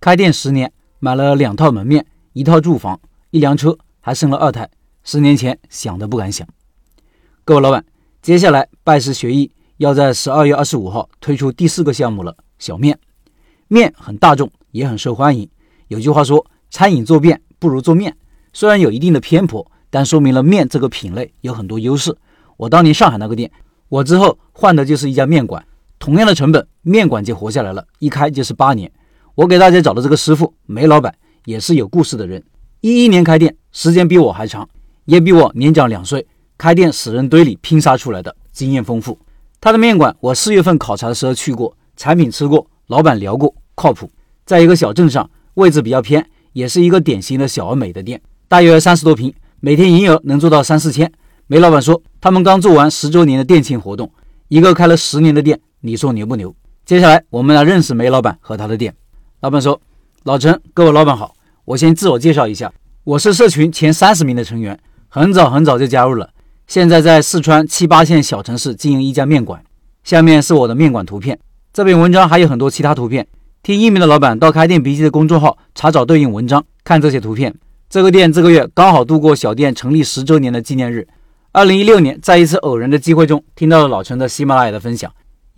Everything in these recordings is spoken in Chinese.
开店十年，买了两套门面，一套住房，一辆车，还生了二胎。十年前想都不敢想。各位老板，接下来拜师学艺，要在十二月二十五号推出第四个项目了——小面。面很大众，也很受欢迎。有句话说：“餐饮做面不如做面。”虽然有一定的偏颇，但说明了面这个品类有很多优势。我当年上海那个店，我之后换的就是一家面馆，同样的成本，面馆就活下来了，一开就是八年。我给大家找的这个师傅梅老板也是有故事的人。一一年开店，时间比我还长，也比我年长两岁。开店死人堆里拼杀出来的，经验丰富。他的面馆我四月份考察的时候去过，产品吃过，老板聊过，靠谱。在一个小镇上，位置比较偏，也是一个典型的小而美的店，大约三十多平，每天营业额能做到三四千。梅老板说，他们刚做完十周年的店庆活动，一个开了十年的店，你说牛不牛？接下来我们来认识梅老板和他的店。老板说：“老陈，各位老板好，我先自我介绍一下，我是社群前三十名的成员，很早很早就加入了，现在在四川七八线小城市经营一家面馆。下面是我的面馆图片，这篇文章还有很多其他图片。听音频的老板到开店笔记的公众号查找对应文章，看这些图片。这个店这个月刚好度过小店成立十周年的纪念日。二零一六年，在一次偶然的机会中，听到了老陈的喜马拉雅的分享。”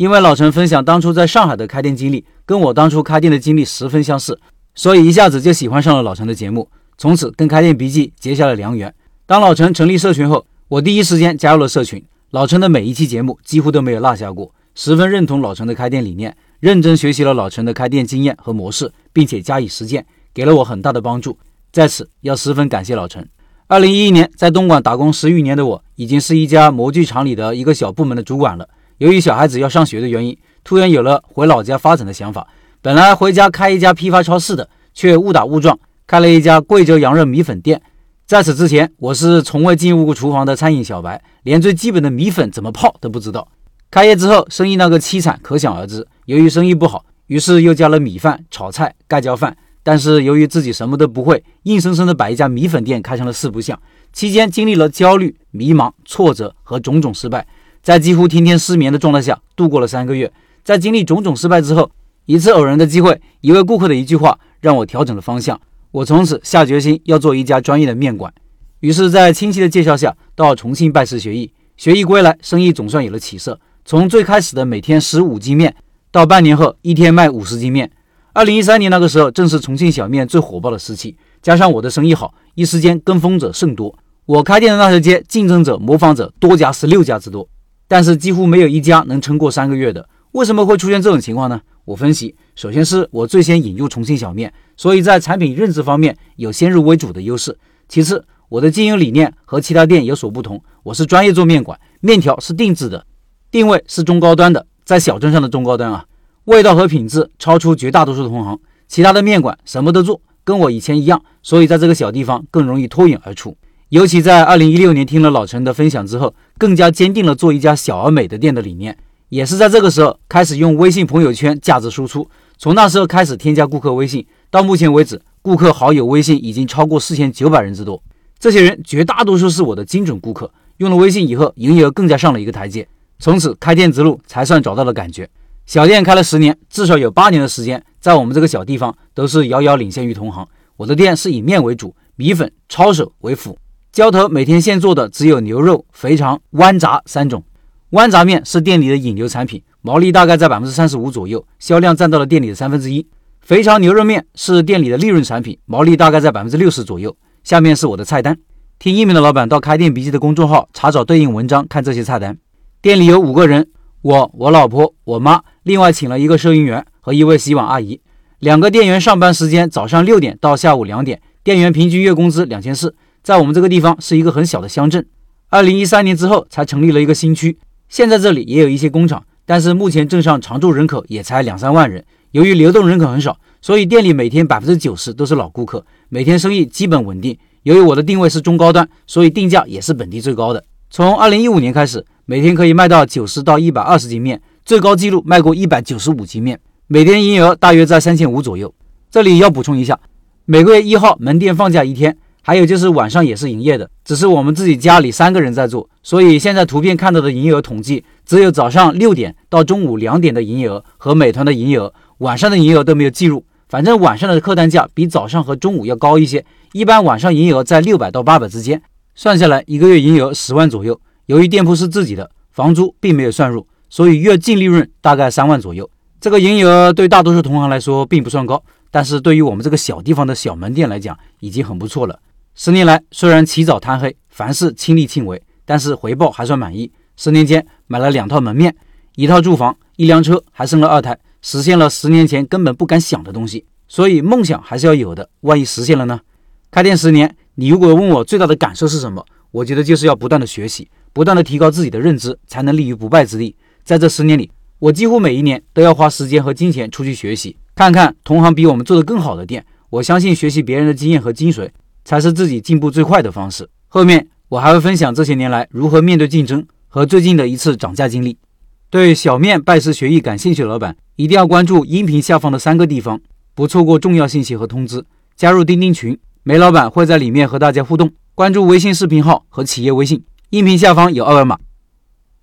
因为老陈分享当初在上海的开店经历，跟我当初开店的经历十分相似，所以一下子就喜欢上了老陈的节目，从此跟开店笔记结下了良缘。当老陈成立社群后，我第一时间加入了社群。老陈的每一期节目几乎都没有落下过，十分认同老陈的开店理念，认真学习了老陈的开店经验和模式，并且加以实践，给了我很大的帮助。在此要十分感谢老陈。二零一一年在东莞打工十余年的我，已经是一家模具厂里的一个小部门的主管了。由于小孩子要上学的原因，突然有了回老家发展的想法。本来回家开一家批发超市的，却误打误撞开了一家贵州羊肉米粉店。在此之前，我是从未进入过厨房的餐饮小白，连最基本的米粉怎么泡都不知道。开业之后，生意那个凄惨可想而知。由于生意不好，于是又加了米饭、炒菜、盖浇饭。但是由于自己什么都不会，硬生生的把一家米粉店开成了四不像。期间经历了焦虑、迷茫、挫折和种种失败。在几乎天天失眠的状态下度过了三个月，在经历种种失败之后，一次偶然的机会，一位顾客的一句话让我调整了方向。我从此下决心要做一家专业的面馆。于是，在亲戚的介绍下，到重庆拜师学艺。学艺归来，生意总算有了起色。从最开始的每天十五斤面，到半年后一天卖五十斤面。二零一三年那个时候，正是重庆小面最火爆的时期，加上我的生意好，一时间跟风者甚多。我开店的那条街，竞争者、模仿者多家十六家之多。但是几乎没有一家能撑过三个月的，为什么会出现这种情况呢？我分析，首先是我最先引入重庆小面，所以在产品认知方面有先入为主的优势。其次，我的经营理念和其他店有所不同，我是专业做面馆，面条是定制的，定位是中高端的，在小镇上的中高端啊，味道和品质超出绝大多数同行。其他的面馆什么都做，跟我以前一样，所以在这个小地方更容易脱颖而出。尤其在二零一六年听了老陈的分享之后，更加坚定了做一家小而美的店的理念。也是在这个时候开始用微信朋友圈价值输出。从那时候开始添加顾客微信，到目前为止，顾客好友微信已经超过四千九百人之多。这些人绝大多数是我的精准顾客。用了微信以后，营业额更加上了一个台阶。从此开店之路才算找到了感觉。小店开了十年，至少有八年的时间，在我们这个小地方都是遥遥领先于同行。我的店是以面为主，米粉、抄手为辅。浇头每天现做的只有牛肉、肥肠、豌杂三种。豌杂面是店里的引流产品，毛利大概在百分之三十五左右，销量占到了店里的三分之一。肥肠牛肉面是店里的利润产品，毛利大概在百分之六十左右。下面是我的菜单，听音频的老板到开店笔记的公众号查找对应文章看这些菜单。店里有五个人，我、我老婆、我妈，另外请了一个收银员和一位洗碗阿姨。两个店员上班时间早上六点到下午两点，店员平均月工资两千四。在我们这个地方是一个很小的乡镇，二零一三年之后才成立了一个新区。现在这里也有一些工厂，但是目前镇上常住人口也才两三万人。由于流动人口很少，所以店里每天百分之九十都是老顾客，每天生意基本稳定。由于我的定位是中高端，所以定价也是本地最高的。从二零一五年开始，每天可以卖到九十到一百二十斤面，最高记录卖过一百九十五斤面，每天营业额大约在三千五左右。这里要补充一下，每个月一号门店放假一天。还有就是晚上也是营业的，只是我们自己家里三个人在做，所以现在图片看到的营业额统计只有早上六点到中午两点的营业额和美团的营业额，晚上的营业额都没有计入。反正晚上的客单价比早上和中午要高一些，一般晚上营业额在六百到八百之间，算下来一个月营业额十万左右。由于店铺是自己的，房租并没有算入，所以月净利润大概三万左右。这个营业额对大多数同行来说并不算高，但是对于我们这个小地方的小门店来讲，已经很不错了。十年来，虽然起早贪黑，凡事亲力亲为，但是回报还算满意。十年间买了两套门面，一套住房，一辆车，还生了二胎，实现了十年前根本不敢想的东西。所以梦想还是要有的，万一实现了呢？开店十年，你如果问我最大的感受是什么？我觉得就是要不断的学习，不断的提高自己的认知，才能立于不败之地。在这十年里，我几乎每一年都要花时间和金钱出去学习，看看同行比我们做的更好的店。我相信学习别人的经验和精髓。才是自己进步最快的方式。后面我还会分享这些年来如何面对竞争和最近的一次涨价经历。对小面拜师学艺感兴趣的老板，一定要关注音频下方的三个地方，不错过重要信息和通知。加入钉钉群，梅老板会在里面和大家互动。关注微信视频号和企业微信，音频下方有二维码。